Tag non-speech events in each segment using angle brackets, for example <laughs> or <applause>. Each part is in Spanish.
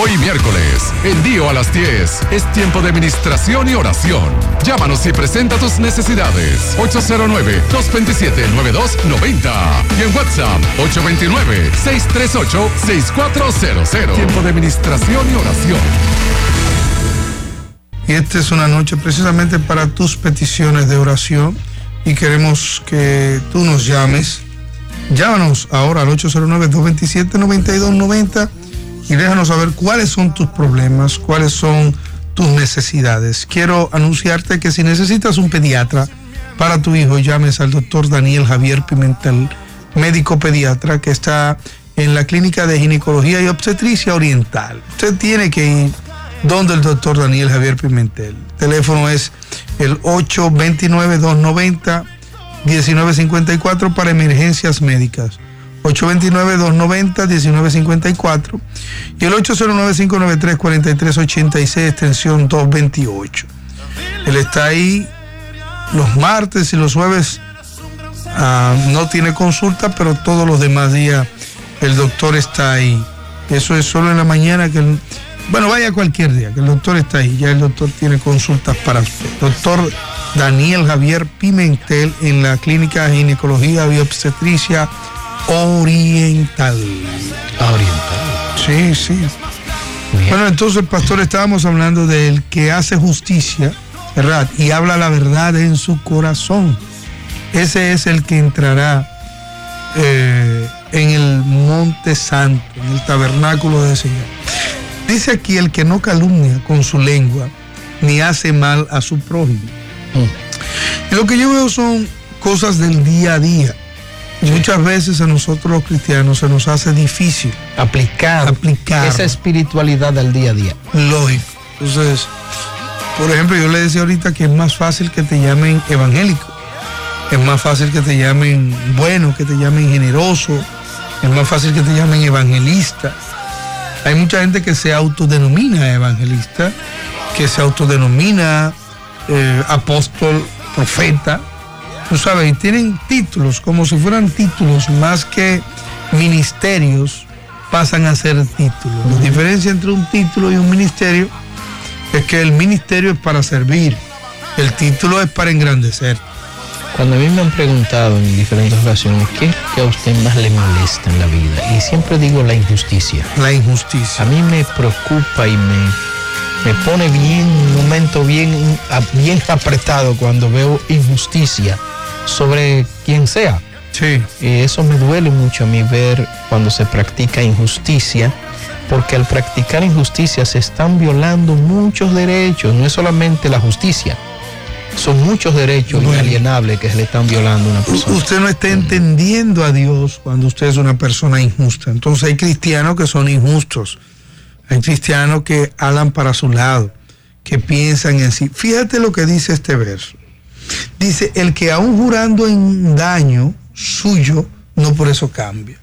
Hoy miércoles, en Dio a las 10, es tiempo de administración y oración. Llámanos y presenta tus necesidades. 809-227-9290. Y en WhatsApp, 829-638-6400. Tiempo de administración y oración. Y esta es una noche precisamente para tus peticiones de oración y queremos que tú nos llames. Llámanos ahora al 809-227-9290 y déjanos saber cuáles son tus problemas, cuáles son tus necesidades. Quiero anunciarte que si necesitas un pediatra para tu hijo, llames al doctor Daniel Javier Pimentel, médico pediatra que está en la clínica de ginecología y obstetricia oriental. Usted tiene que ir donde el doctor Daniel Javier Pimentel. El teléfono es el 829-290-1954 para emergencias médicas. 829-290-1954 y el 809-593-4386, extensión 228. Él está ahí los martes y los jueves. ah, no tiene consulta, pero todos los demás días el doctor está ahí. Eso es solo en la mañana que bueno, vaya cualquier día, que el doctor está ahí. Ya el doctor tiene consultas para usted. Doctor Daniel Javier Pimentel en la clínica de ginecología y obstetricia oriental. Oriental. Sí, sí. Bueno, entonces, pastor, estábamos hablando del que hace justicia, ¿verdad? Y habla la verdad en su corazón. Ese es el que entrará eh, en el monte santo, en el tabernáculo del Señor. Dice aquí el que no calumnia con su lengua, ni hace mal a su prójimo. Y lo que yo veo son cosas del día a día. Muchas veces a nosotros los cristianos se nos hace difícil Aplicar, Aplicar. esa espiritualidad al día a día. lógico. Entonces, por ejemplo, yo le decía ahorita que es más fácil que te llamen evangélico. Es más fácil que te llamen bueno, que te llamen generoso. Es más fácil que te llamen evangelista. Hay mucha gente que se autodenomina evangelista, que se autodenomina eh, apóstol, profeta. Tú sabes, y tienen títulos, como si fueran títulos más que ministerios, pasan a ser títulos. La diferencia entre un título y un ministerio es que el ministerio es para servir, el título es para engrandecer. Cuando a mí me han preguntado en diferentes ocasiones qué es que a usted más le molesta en la vida, y siempre digo la injusticia. La A injusticia. mí me preocupa y me, me pone bien, un momento bien, a- bien apretado cuando veo injusticia sobre quien sea. Sí, Y eso me duele mucho a mí ver cuando se practica injusticia, porque al practicar injusticia se están violando muchos derechos, no es solamente la justicia, son muchos derechos Bueno. inalienables que se le están violando a una persona. Usted no está entendiendo a Dios cuando usted es una persona injusta. Entonces hay cristianos que son injustos. Hay cristianos que hablan para su lado, que piensan en sí. Fíjate lo que dice este verso. Dice, el que aún jurando en daño suyo, no por eso cambia.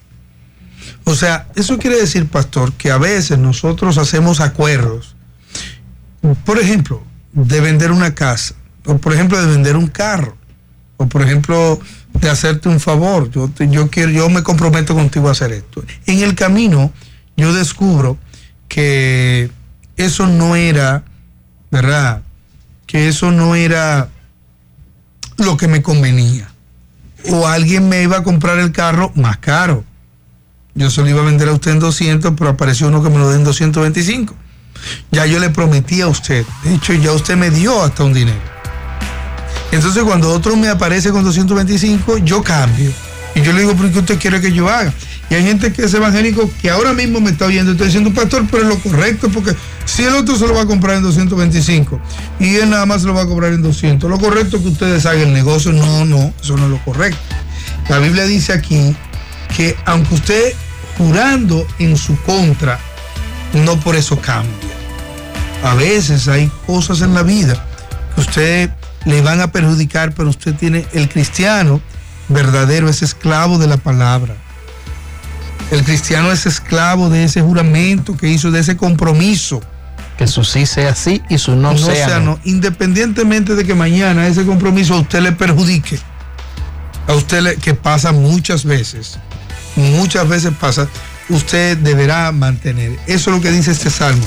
O sea, eso quiere decir, pastor, que a veces nosotros hacemos acuerdos. Por ejemplo, de vender una casa, o por ejemplo, de vender un carro o por ejemplo de hacerte un favor, yo, yo quiero, yo me comprometo contigo a hacer esto. En el camino yo descubro que eso no era, ¿verdad? Que eso no era lo que me convenía. O alguien me iba a comprar el carro más caro. Yo se lo iba a vender a usted en 200, pero apareció uno que me lo den en 225. Ya yo le prometí a usted. De hecho, ya usted me dio hasta un dinero. Entonces cuando otro me aparece con 225, yo cambio. Y yo le digo, ¿pero qué usted quiere que yo haga? Y hay gente que es evangélico que ahora mismo me está oyendo, estoy diciendo, pastor, pero es lo correcto, porque si el otro se lo va a comprar en 225 y él nada más se lo va a comprar en 200, lo correcto es que ustedes hagan el negocio. No, no, eso no es lo correcto. La Biblia dice aquí que aunque usted jurando en su contra, no por eso cambia. A veces hay cosas en la vida que usted le van a perjudicar, pero usted tiene, el cristiano verdadero es esclavo de la palabra. El cristiano es esclavo de ese juramento que hizo, de ese compromiso. Que su sí sea sí y su no, No, sea, sea no. Independientemente de que mañana ese compromiso a usted le perjudique, a usted le, que pasa muchas veces, muchas veces pasa, usted deberá mantener. Eso es lo que dice este salmo.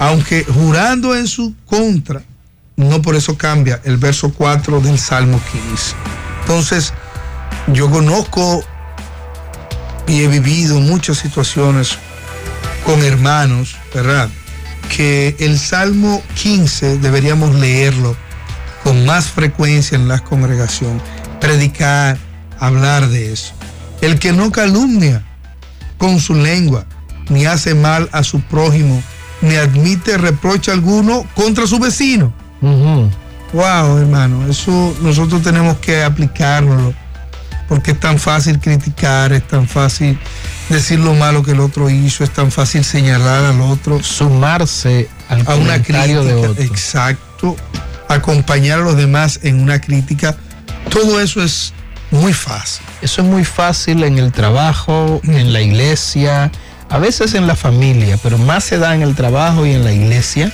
Aunque jurando en su contra, no por eso cambia el verso 4 del Salmo 15. Entonces, yo conozco y he vivido muchas situaciones con hermanos, ¿verdad? Que el Salmo 15 deberíamos leerlo con más frecuencia en la congregación, predicar, hablar de eso. El que no calumnia con su lengua, ni hace mal a su prójimo, ni admite reproche alguno contra su vecino. Wow, hermano, eso nosotros tenemos que aplicárnoslo, porque es tan fácil criticar, es tan fácil decir lo malo que el otro hizo, es tan fácil señalar al otro. Sumarse al a una crítica, de otro. Exacto. Acompañar a los demás en una crítica. Todo eso es muy fácil. Eso es muy fácil en el trabajo, en la iglesia, a veces en la familia, pero más se da en el trabajo y en la iglesia.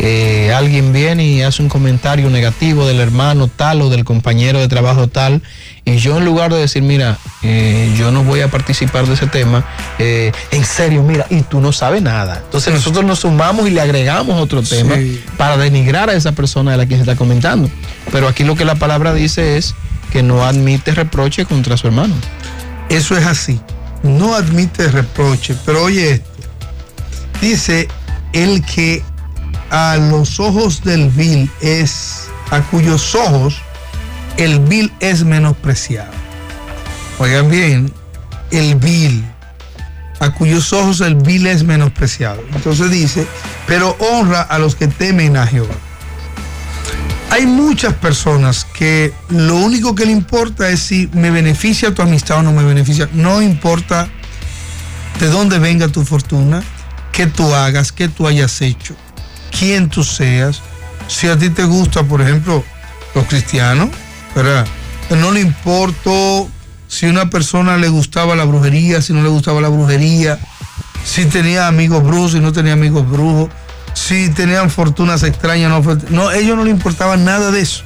Eh, alguien viene y hace un comentario negativo del hermano tal o del compañero de trabajo tal, y yo en lugar de decir, mira, eh, yo no voy a participar de ese tema, eh, en serio, mira, y tú no sabes nada. Entonces nosotros nos sumamos y le agregamos otro tema Sí. para denigrar a esa persona de la que se está comentando. Pero aquí lo que la palabra dice es que no admite reproche contra su hermano. Eso es así. No admite reproche. Pero oye esto. Dice el que a los ojos del vil es, a cuyos ojos el vil es menospreciado. Oigan bien, el vil, a cuyos ojos el vil es menospreciado. Entonces dice, pero honra a los que temen a Jehová. Hay muchas personas que lo único que le importa es si me beneficia tu amistad o no me beneficia. No importa de dónde venga tu fortuna, qué tú hagas, qué tú hayas hecho, quién tú seas. Si a ti te gusta, por ejemplo, los cristianos, ¿verdad? No le importó si una persona le gustaba la brujería, si no le gustaba la brujería, si tenía amigos brujos, si no tenía amigos brujos, si tenían fortunas extrañas, no, no, a ellos no le importaba nada de eso.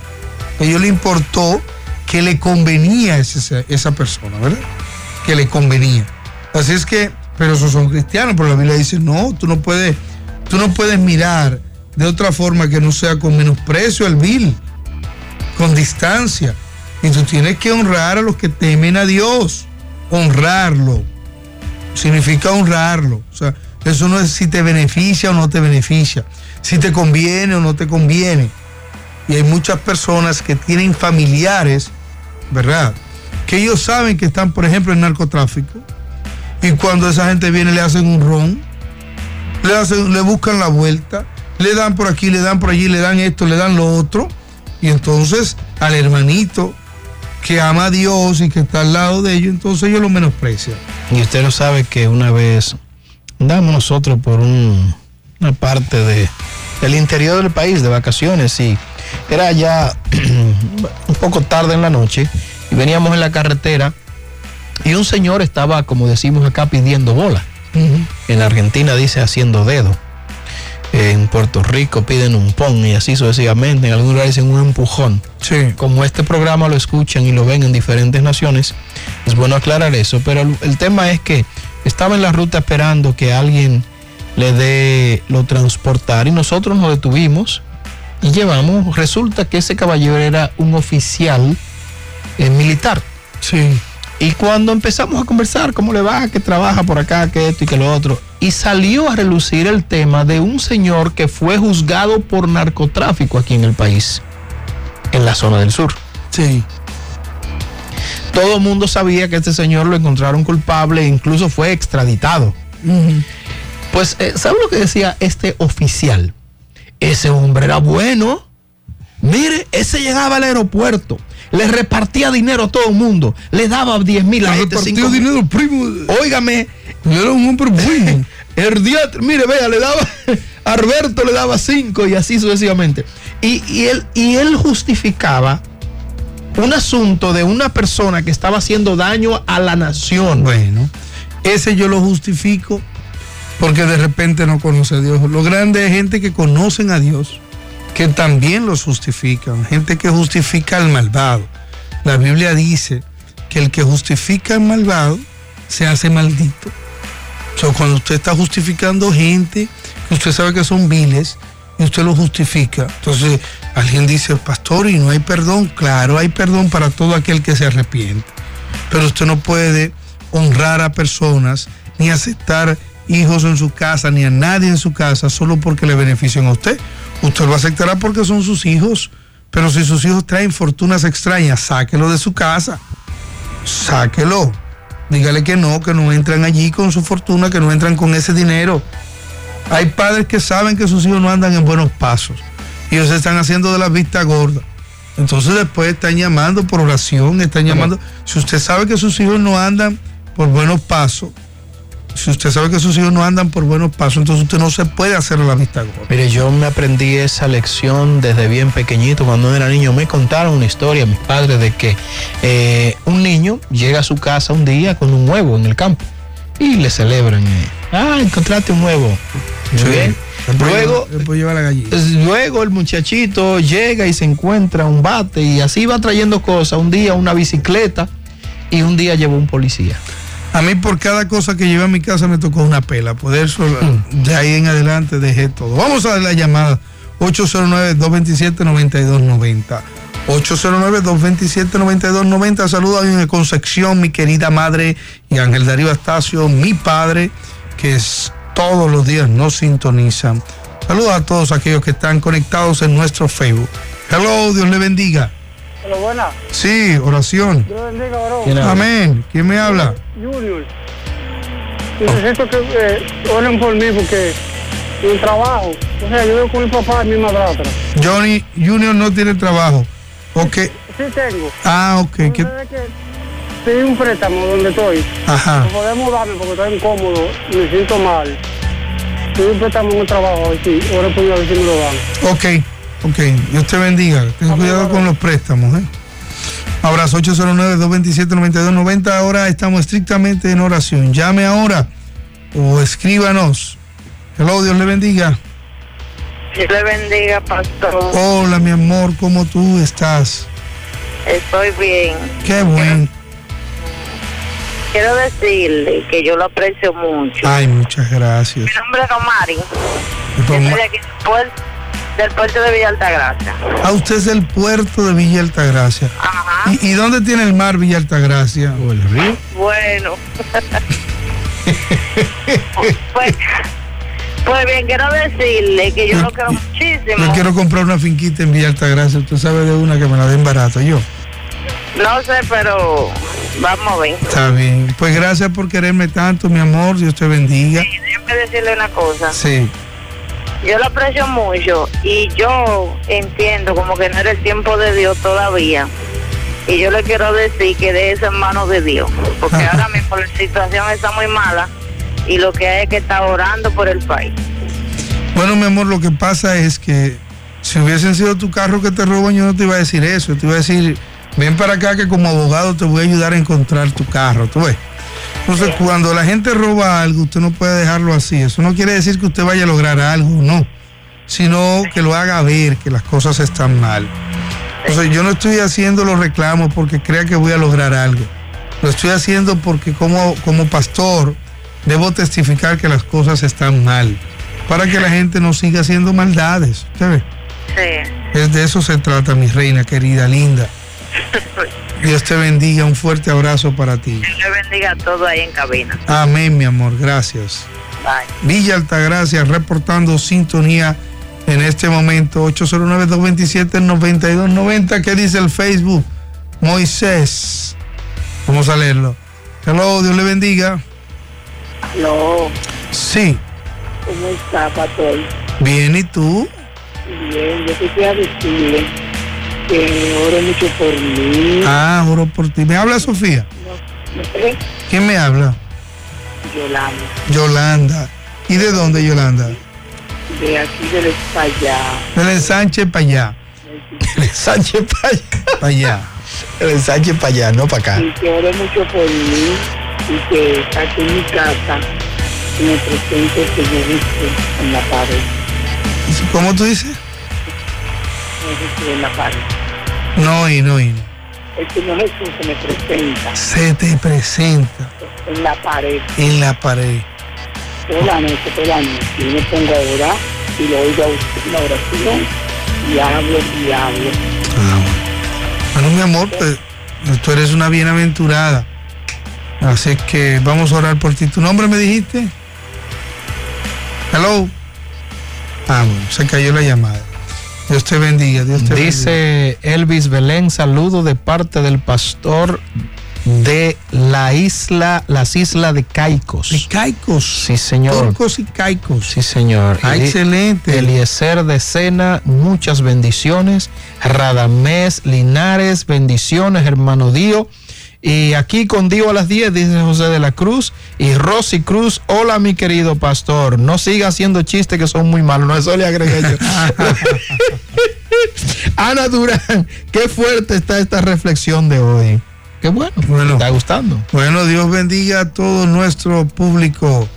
A ellos le importó que le convenía a esa persona, ¿verdad? Que le convenía. Así es que, pero esos son cristianos, pero la Biblia dice, no, tú no puedes, tú no puedes mirar de otra forma que no sea con menosprecio al vil, con distancia. Y tú tienes que honrar a los que temen a Dios, honrarlo significa honrarlo. O sea, eso no es si te beneficia o no te beneficia, si te conviene o no te conviene. Y hay muchas personas que tienen familiares, ¿verdad? Que ellos saben que están, por ejemplo, en narcotráfico. Y cuando esa gente viene le hacen un ron, le, hacen, le buscan la vuelta, le dan por aquí, le dan por allí, le dan esto, le dan lo otro. Y entonces al hermanito que ama a Dios y que está al lado de ellos, entonces ellos lo menosprecian. Y usted no sabe que una vez andamos nosotros por un- una parte de, del interior del país de vacaciones y era ya <clears throat> un poco tarde en la noche y veníamos en la carretera y un señor estaba, como decimos acá, pidiendo bola. En Argentina dice haciendo dedo. En Puerto Rico piden un pon y así sucesivamente. En algún lugar dicen un empujón Sí. como este programa lo escuchan y lo ven en diferentes naciones, es bueno aclarar eso. Pero el, el tema es que estaba en la ruta esperando que alguien le dé lo transportar y nosotros nos detuvimos y llevamos. Resulta que ese caballero era un oficial eh, militar. Sí. Y cuando empezamos a conversar, ¿cómo le va? Que trabaja por acá, que esto y que lo otro. Y salió a relucir el tema de un señor que fue juzgado por narcotráfico aquí en el país, en la zona del sur. Sí. Todo el mundo sabía que este señor lo encontraron culpable e incluso fue extraditado. Pues, eh, ¿sabe lo que decía este oficial? Ese hombre era bueno. Mire, ese llegaba al aeropuerto, le repartía dinero a todo el mundo, le daba 10 mil a Le este, repartió 5 mil. dinero, primo. Óigame, Era un hombre <laughs> bueno. el día, mire, vea, le daba, a <laughs> Alberto le daba 5 y así sucesivamente. Y, y él, y él justificaba un asunto de una persona que estaba haciendo daño a la nación. Bueno, ese yo lo justifico porque de repente no conoce a Dios. Lo grande es gente que conocen a Dios, que también los justifican. Gente que justifica al malvado. La Biblia dice que el que justifica al malvado se hace maldito. O cuando usted está justificando gente que usted sabe que son viles y usted lo justifica. Entonces, alguien dice, pastor, y no hay perdón. Claro, hay perdón para todo aquel que se arrepiente. Pero usted no puede honrar a personas ni aceptar hijos en su casa, ni a nadie en su casa, solo porque le benefician a usted. Usted lo aceptará porque son sus hijos, pero si sus hijos traen fortunas extrañas, sáquelo de su casa. Sáquelo. Dígale que no, que no entran allí con su fortuna, que no entran con ese dinero. Hay padres que saben que sus hijos no andan en buenos pasos y ellos están haciendo de la vista gorda. Entonces después están llamando por oración, están llamando. Si usted sabe que sus hijos no andan por buenos pasos, si usted sabe que sus hijos no andan por buenos pasos, entonces usted no se puede hacer la vista gorda. Mire, yo me aprendí esa lección desde bien pequeñito. Cuando era niño me contaron una historia, mis padres, de que eh, un niño llega a su casa un día con un huevo en el campo y le celebran. eh, ah, encontraste un huevo. Muy bien. Luego, después lleva la gallina. Luego el muchachito llega y se encuentra un bate y así va trayendo cosas. Un día una bicicleta y un día llevó un policía. A mí por cada cosa que llevé a mi casa me tocó una pela. Por eso Mm. de ahí en adelante dejé todo. Vamos a la llamada 809-227-9290. 809-227-9290. Saludos a mi Concepción, mi querida madre y Ángel Darío Astacio, mi padre, que es, todos los días nos sintonizan. Saludos a todos aquellos que están conectados en nuestro Facebook. Hello, Dios le bendiga. Hola, buena. Sí, oración. Dios bendiga, varón. Amén. ¿Quién me habla? Junior. Necesito que eh, oren por mí porque mi trabajo. O sea, yo vivo con mi papá y mi madrastra. Johnny Junior no tiene trabajo. Ok. Sí tengo. Ah, ok. ¿Qué- pedí un préstamo donde estoy. Ajá. No podemos darme porque estoy incómodo, me siento mal. Pedí un préstamo en el trabajo, a ver si, oren por mí a ver si me lo dan. Ok. Ok. Dios te bendiga. Ten cuidado con los préstamos. ¿eh? Abrazo 809-227-9290. Ahora estamos estrictamente en oración. Llame ahora o escríbanos. Hello, Dios le bendiga. Dios le bendiga, pastor. Hola, mi amor, ¿cómo tú estás? Estoy bien. Qué bueno. Quiero decirle que yo lo aprecio mucho. Ay, muchas gracias. Mi nombre es Romari. Yo soy de aquí del puerto, de Villa Altagracia. Ah, usted es del puerto de Villa Altagracia. Ajá. ¿Y, y dónde tiene el mar Villa Altagracia? ¿O el río? Bueno. pues, pues bien, quiero decirle que yo lo quiero muchísimo. Yo quiero comprar una finquita en Villa Altagracia. Usted sabe de una que me la den barato. Yo. No sé, pero vamos a ver. Está bien. Pues gracias por quererme tanto, mi amor. Dios te bendiga. Y déjame decirle una cosa. Sí. Yo lo aprecio mucho y yo entiendo como que no era el tiempo de Dios todavía. Y yo le quiero decir que de eso en manos de Dios. Porque <laughs> ahora mismo la situación está muy mala y lo que hay es que estar orando por el país. Bueno, mi amor, lo que pasa es que si hubiesen sido tu carro que te roban, yo no te iba a decir eso. Te iba a decir, ven para acá que como abogado te voy a ayudar a encontrar tu carro. ¿Tú ves? Entonces, cuando la gente roba algo, usted no puede dejarlo así. Eso no quiere decir que usted vaya a lograr algo, no. Sino que lo haga ver que las cosas están mal. Entonces, yo no estoy haciendo los reclamos porque crea que voy a lograr algo. Lo estoy haciendo porque como, como pastor debo testificar que las cosas están mal. Para que la gente no siga haciendo maldades. ¿Usted ve? Sí. Es de eso se trata, mi reina querida, linda. Dios te bendiga, un fuerte abrazo para ti. Dios le bendiga a todo ahí en cabina. Amén, mi amor, gracias. Bye. Villa Altagracia reportando sintonía en este momento, 809-227-9290. ¿Qué dice el Facebook? Moisés. Vamos a leerlo. Hello, Dios le bendiga. No, Sí, ¿cómo está, pastor? bien, ¿y tú? Bien, yo quisiera decirle que ore mucho por mí. Ah, oro por ti. ¿Me habla Sofía? ¿Eh? ¿Quién me habla? Yolanda, Yolanda. ¿Y de dónde, Yolanda? de aquí del Espallá. Del ensanche para allá. El ensanche para allá. <laughs> Para allá. El ensanche para allá, no para acá. y que ore mucho por mí y que saque mi casa y me presente que yo viste en la pared, ¿Cómo tú dices? no sé en la pared. No, y no, y no. El Señor Jesús se me presenta Se te presenta en la pared en la pared. por la noche, por la noche. Yo me pongo a orar y lo oigo a usted la oración y hablo y hablo. Ah, bueno. Bueno, mi amor, pues tú eres una bienaventurada. Así que vamos a orar por ti. ¿Tu nombre me dijiste? Hello. Ah, bueno, se cayó la llamada. Dios te bendiga, Dios te bendiga. Dice Elvis Belén, saludo de parte del pastor de la isla, las islas de Caicos. De Caicos. Sí, señor. Turcos y Caicos. Sí, señor. Ah, excelente. Eliezer de Sena, muchas bendiciones. Radamés Linares, bendiciones, hermano Dio. Y aquí con Dio a las 10, dice José de la Cruz. Y Rosy Cruz, hola mi querido pastor. No siga haciendo chistes que son muy malos. No, eso le agregué yo. <laughs> Ana Durán, qué fuerte está esta reflexión de hoy. Qué bueno. Bueno. ¿Te está gustando? Bueno, Dios bendiga a todo nuestro público.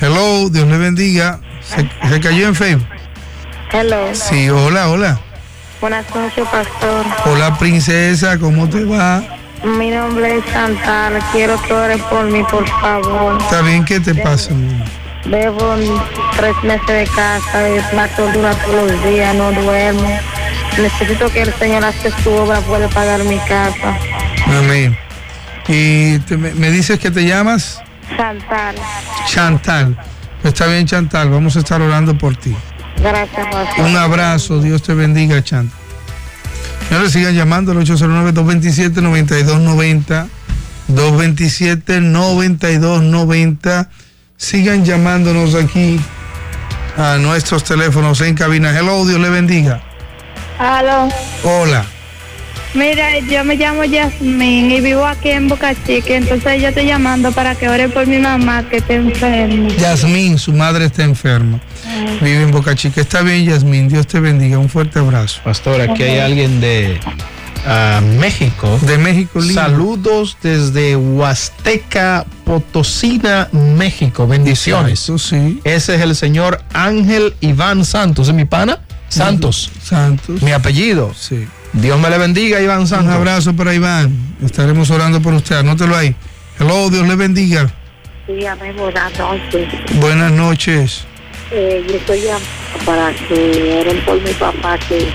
Hello, Dios le bendiga. Se, se cayó en Facebook. Hello. Sí, hola, hola. Buenas noches, pastor. Hola, princesa, ¿cómo te va? Mi nombre es Chantal. Quiero que ores por mí, por favor. ¿Está bien? ¿Qué te pasa? Debo tres meses de casa, es tortura todos los días, no duermo. Necesito que el Señor haga su obra, puede pagar mi casa. Amén. Y te- me, me dices que te llamas Chantal. Chantal. Está bien, Chantal, vamos a estar orando por ti. Gracias, pastor. Un abrazo, Dios te bendiga, Chantal. Señores, sigan llamando al 809-227-9290. 227-9290. Sigan llamándonos aquí a nuestros teléfonos en cabina. Hello, Dios le bendiga. Aló. Hola. Mira, yo me llamo Yasmín y vivo aquí en Boca Chica, entonces yo estoy llamando para que ore por mi mamá que está enferma. Yasmín, su madre está enferma. Vive en Boca Chica. Está bien, Yasmín. Dios te bendiga. Un fuerte abrazo. Pastor, aquí hay alguien de ah, México. De México, lindo. Saludos desde Huasteca, Potosina, México. Bendiciones. Eso sí. Ese es el señor Ángel Iván Santos. ¿Es mi pana? Santos. Santos. Mi apellido. Sí. Dios me le bendiga, Iván Un Santos. abrazo para Iván. Estaremos orando por usted. Anótelo ahí. Hello, Dios le bendiga. Dígame, buenas noches. Buenas noches. Eh, yo estoy para que oren por mi papá que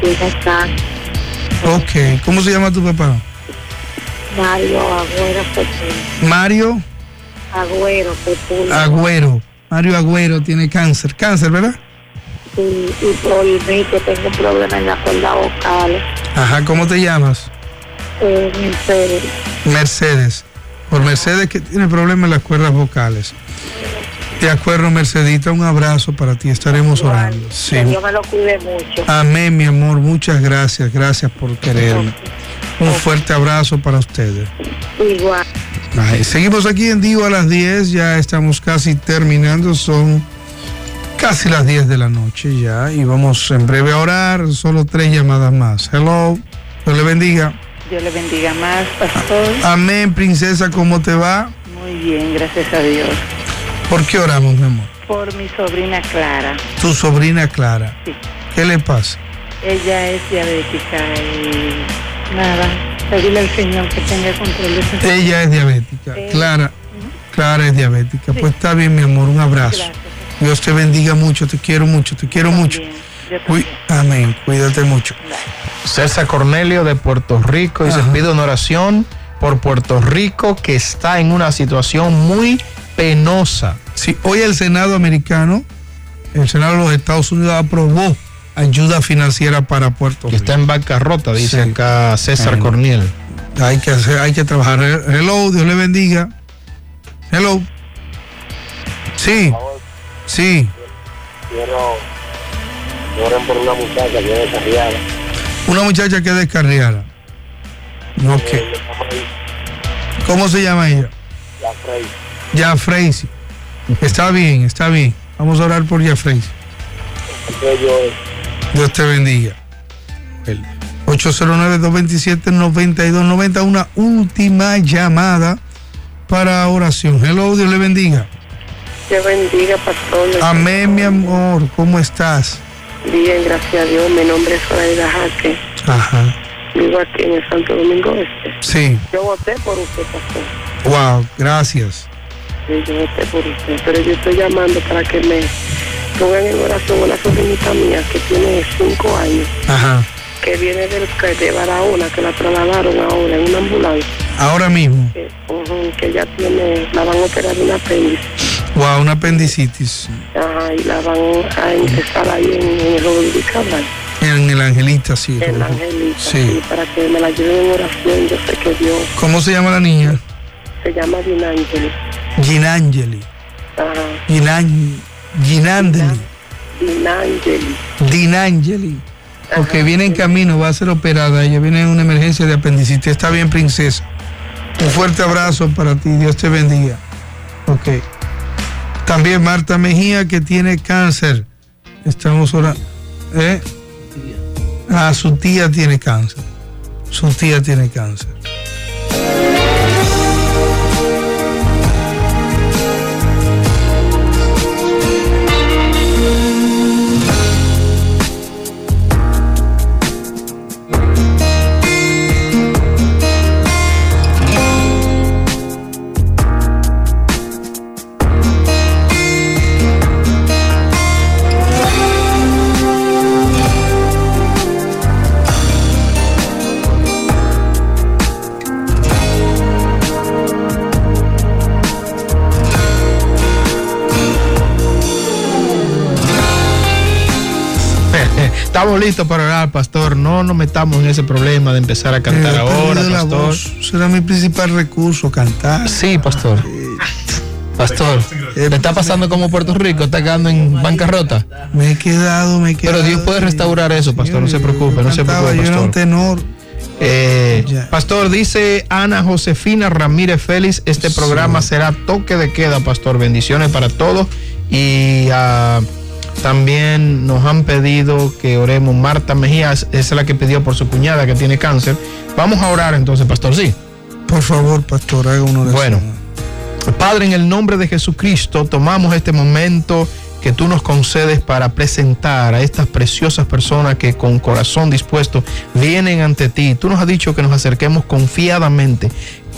tiene cáncer. Ok. ¿Cómo se llama tu papá? Mario Agüero Sepúlveda. Mario Agüero Sepúlveda. Agüero. Mario Agüero tiene cáncer. Cáncer, ¿verdad? Sí, y por mí que tengo un problema en la cuerda vocal. Ajá. ¿Cómo te llamas? Eh, Mercedes. Mercedes. Por Mercedes que tiene problemas en las cuerdas vocales. De acuerdo, Mercedita. Un abrazo para ti. Estaremos orando. Sí. Que Dios me lo cuide mucho. Amén, mi amor. Muchas gracias. Gracias por quererme. Un fuerte abrazo para ustedes. Igual. Seguimos aquí en Digo a las 10, ya estamos casi terminando, son casi las 10 de la noche ya y vamos en breve a orar, solo tres llamadas más. Hello, Dios le bendiga. Dios le bendiga más, pastor. Amén, princesa, ¿cómo te va? Muy bien, gracias a Dios. ¿Por qué oramos, mi amor? Por mi sobrina Clara. Tu sobrina Clara, Sí. ¿qué le pasa? Ella es diabética y nada, pedirle al Señor que tenga control de su Ella es diabética, Eh, Clara, Clara es diabética. Pues está bien, mi amor, un abrazo. Gracias. Dios te bendiga mucho, te quiero mucho, te quiero mucho. También, Uy, amén, cuídate mucho. César Cornelio de Puerto Rico y se pide una oración por Puerto Rico que está en una situación muy penosa. Sí, hoy el Senado americano, el Senado de los Estados Unidos aprobó ayuda financiera para Puerto Que Rico. está en bancarrota, dice Sí. acá César Bueno. Corniel. Hay que hacer, hay que trabajar. Hello, Dios le bendiga. Hello. Sí, sí. quiero que oren por una muchacha que es descarriada. Una muchacha que descarriara. Ok. ¿Cómo se llama ella? Ya Freisy. Está bien, está bien. Vamos a orar por ya Dios te bendiga. El 809-227-9290. Una última llamada para oración. Hello, Dios le bendiga. Dios bendiga, pastor. Amén, mi amor. ¿Cómo estás? Bien, gracias a Dios. Mi nombre es Zoraida Jaque. Ajá. Vivo aquí en el Santo Domingo Este. Sí. Yo voté por usted, pastor. Wow, gracias. que yo voté por usted, pero yo estoy llamando para que me pongan en oración una sobrinita mía que tiene cinco años, Ajá. que viene del de Barahona, que la trasladaron ahora en una ambulancia, Ahora mismo. que, ujú, que ella tiene, la van a operar de un apéndice, Wow, una apendicitis. ajá, y la van a ingresar ahí en, el Rodríguez Cabral, En el Angelita, sí. en la Angelita, Sí. sí, para que me la lleven en oración, yo sé que Dios ¿Cómo se llama la niña? se llama Dinangeli, Ginangeli. ajá, Ginan, Ginandeli. Dinangeli. Dinangeli. Porque viene en camino, va a ser operada. Ella viene en una emergencia de apendicitis. Está bien, princesa. Un fuerte abrazo para ti. Dios te bendiga. Ok. También Marta Mejía, que tiene cáncer. Estamos ahora. ¿Eh? Ah, su tía tiene cáncer. Su tía tiene cáncer. Listos para orar, pastor. No nos metamos en ese problema de empezar a cantar Eh, ahora, la pastor. voz. Será mi principal recurso, cantar. Sí, pastor. Pastor, ¿le está pasando como Puerto Rico? ¿Está quedando en bancarrota? Me he quedado, me he quedado. Pero Dios puede restaurar eso, pastor. No se preocupe, no se preocupe, Yo era un pastor. tenor. Eh, pastor, dice Ana Josefina Ramírez Félix, este programa será toque de queda, pastor. Bendiciones para todos. Y ah, también nos han pedido que oremos. Marta Mejía, esa es la que pidió por su cuñada que tiene cáncer. Vamos a orar entonces, pastor, sí. Por favor, pastor, haga una oración. Bueno. Padre, en el nombre de Jesucristo, tomamos este momento que tú nos concedes para presentar a estas preciosas personas que con corazón dispuesto vienen ante ti. Tú nos has dicho que nos acerquemos confiadamente.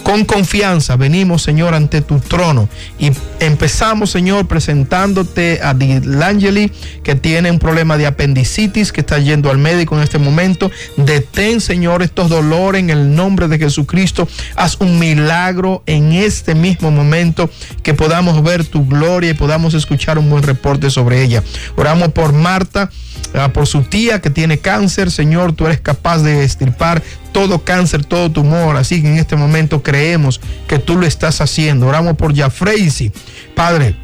Con confianza venimos, Señor, ante tu trono y empezamos, Señor, presentándote a Dilangeli, que tiene un problema de apendicitis, que está yendo al médico en este momento. Detén, Señor, estos dolores en el nombre de Jesucristo. Haz un milagro en este mismo momento, que podamos ver tu gloria y podamos escuchar un buen reporte sobre ella. Oramos por Marta, ah, por su tía que tiene cáncer. Señor, tú eres capaz de extirpar todo cáncer, todo tumor. Así que en este momento creemos que tú lo estás haciendo. Oramos por Jafreisi, Padre,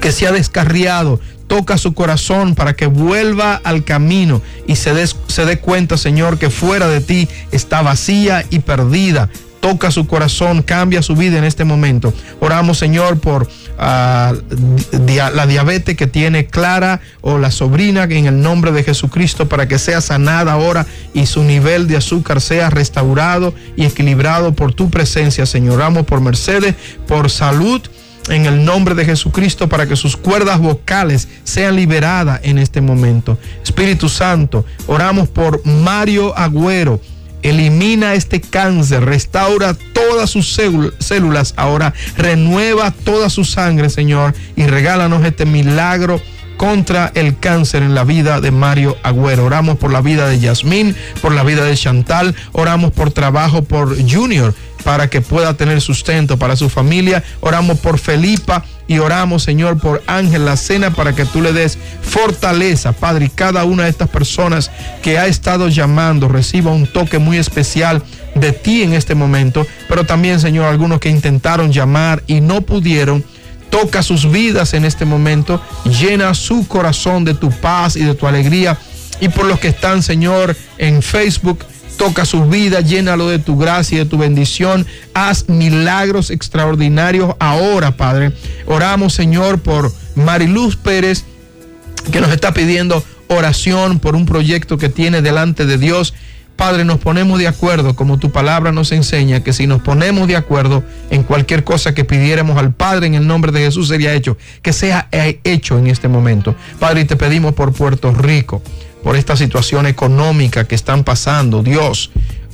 que se ha descarriado. Toca su corazón para que vuelva al camino y se, des- se dé cuenta, Señor, que fuera de ti está vacía y perdida. Toca su corazón, cambia su vida en este momento. Oramos, Señor, por la diabetes que tiene Clara o la sobrina en el nombre de Jesucristo para que sea sanada ahora y su nivel de azúcar sea restaurado y equilibrado por tu presencia, Señor. Oramos por Mercedes, por salud en el nombre de Jesucristo para que sus cuerdas vocales sean liberadas en este momento. Espíritu Santo, oramos por Mario Agüero. Elimina este cáncer, restaura todas sus célul- células ahora, renueva toda su sangre, Señor, y regálanos este milagro contra el cáncer en la vida de Mario Agüero. Oramos por la vida de Yasmín, por la vida de Chantal, oramos por trabajo por Junior para que pueda tener sustento para su familia. Oramos por Felipa y oramos, Señor, por Ángel La Cena para que tú le des fortaleza, Padre, y cada una de estas personas que ha estado llamando reciba un toque muy especial de ti en este momento, pero también, Señor, algunos que intentaron llamar y no pudieron. Toca sus vidas en este momento, llena su corazón de tu paz y de tu alegría. Y por los que están, Señor, en Facebook, toca sus vidas, llénalo de tu gracia y de tu bendición. Haz milagros extraordinarios ahora, Padre. Oramos, Señor, por Mariluz Pérez, que nos está pidiendo oración por un proyecto que tiene delante de Dios. Padre, nos ponemos de acuerdo, como tu palabra nos enseña, que si nos ponemos de acuerdo en cualquier cosa que pidiéramos al Padre en el nombre de Jesús sería hecho, que sea eh, hecho en este momento. Padre, te pedimos por Puerto Rico, por esta situación económica que están pasando. Dios,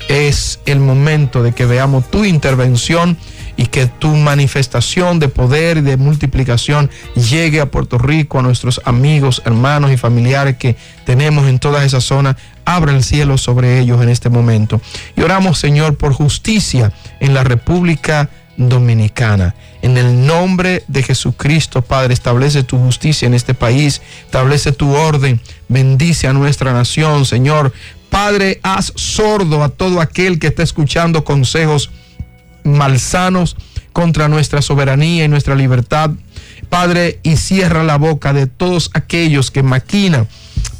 es el momento de que veamos tu intervención y que tu manifestación de poder y de multiplicación llegue a Puerto Rico, a nuestros amigos, hermanos y familiares que tenemos en toda esa zona. Abra el cielo sobre ellos en este momento. Y oramos, Señor, por justicia en la República Dominicana. En el nombre de Jesucristo, Padre, establece tu justicia en este país, establece tu orden, bendice a nuestra nación, Señor. Padre, haz sordo a todo aquel que está escuchando consejos malsanos contra nuestra soberanía y nuestra libertad. Padre, y cierra la boca de todos aquellos que maquinan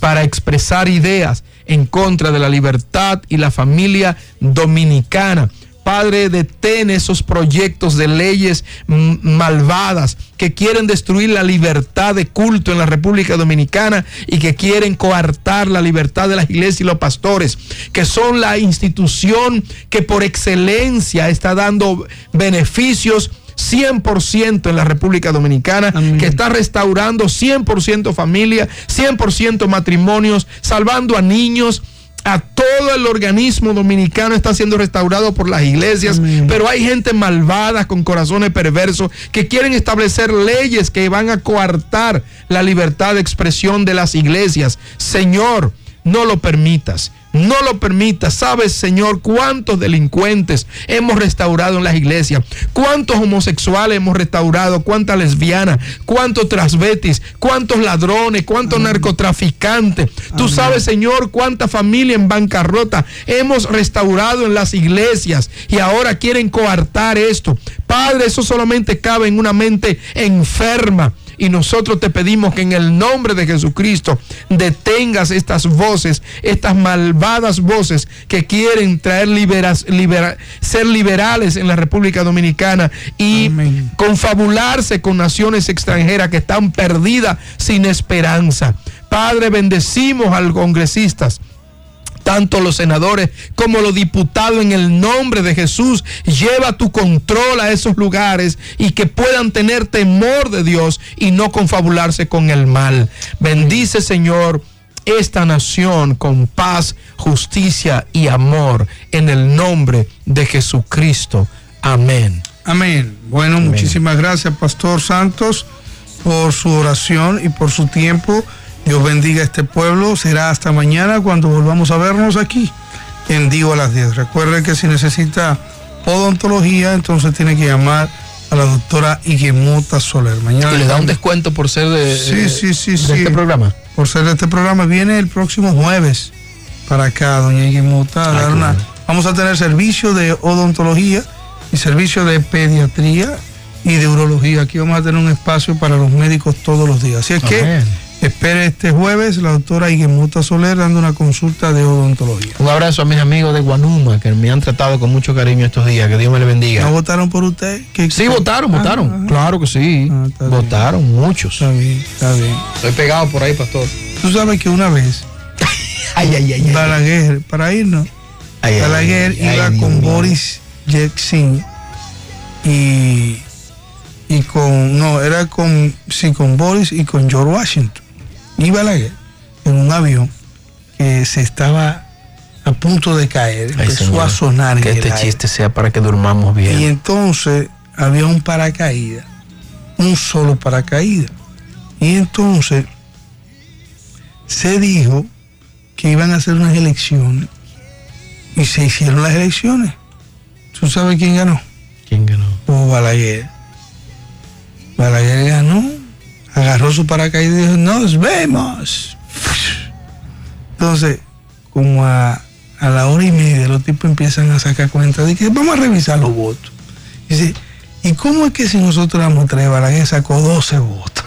para expresar ideas en contra de la libertad y la familia dominicana. Padre, detén esos proyectos de leyes malvadas que quieren destruir la libertad de culto en la República Dominicana y que quieren coartar la libertad de las iglesias y los pastores, que son la institución que por excelencia está dando beneficios 100% en la República Dominicana, Amén. que está restaurando 100% familia, 100% matrimonios, salvando a niños, a todo el organismo dominicano está siendo restaurado por las iglesias, Amén. pero hay gente malvada con corazones perversos que quieren establecer leyes que van a coartar la libertad de expresión de las iglesias. Señor, no lo permitas. No lo permitas. Sabes, Señor, cuántos delincuentes hemos restaurado en las iglesias, cuántos homosexuales hemos restaurado, cuántas lesbianas, cuántos transvetis, cuántos ladrones, cuántos narcotraficantes. Tú sabes, Señor, cuánta familia en bancarrota hemos restaurado en las iglesias y ahora quieren coartar esto. Padre, eso solamente cabe en una mente enferma. Y nosotros te pedimos que en el nombre de Jesucristo detengas estas voces, estas malvadas voces que quieren traer liberas, libera- ser liberales en la República Dominicana y Amén. confabularse con naciones extranjeras que están perdidas sin esperanza. Padre, bendecimos a los congresistas tanto los senadores como los diputados en el nombre de Jesús. Lleva tu control a esos lugares y que puedan tener temor de Dios y no confabularse con el mal. Bendice, Señor, esta nación con paz, justicia y amor en el nombre de Jesucristo. Amén. Amén. Bueno, muchísimas gracias, Pastor Santos, por su oración y por su tiempo. Dios bendiga a este pueblo. Será hasta mañana cuando volvamos a vernos aquí en Digo a las 10. Recuerden que si necesita odontología, entonces tiene que llamar a la doctora Iguemota Soler. Mañana Y le da un descuento por ser de, Sí, sí, sí, de sí. este programa. por ser de este programa. Viene el próximo jueves para acá, doña Iguemota, Ay, una- bueno. Vamos a tener servicio de odontología y servicio de pediatría y de urología. Aquí vamos a tener un espacio para los médicos todos los días. Así es que. Espere este jueves la doctora Iguemota Soler dando una consulta de odontología. Un abrazo a mis amigos de Guanuma que me han tratado con mucho cariño estos días. Que Dios me le bendiga. ¿No votaron por usted? ¿Qué- Sí, votaron, Ah, votaron. ah, Claro que sí. Ah, está bien. votaron muchos. Está bien, está bien. Estoy pegado por ahí, pastor. Tú sabes que una vez <laughs> Ay, ay, ay. Balaguer, para irnos, Balaguer iba con. Boris Yeltsin y, y con, no, era con, sí, con Boris y con George Washington. Y Balaguer en un avión que se estaba a punto de caer, Ay, empezó a sonar en Que el este aire. chiste sea para que durmamos Y bien. entonces había un paracaídas, un solo paracaídas. Y entonces se dijo que iban a hacer unas elecciones y se hicieron las elecciones. ¿Tú sabes quién ganó? ¿Quién ganó? Hugo Balaguer. Balaguer ganó, agarró su paracaídas y dijo, nos vemos. Entonces, como a, a la hora y media, los tipos empiezan a sacar cuenta de que vamos a revisar los votos. Dice, ¿y cómo es que si nosotros éramos tres, Balaguer sacó 12 votos?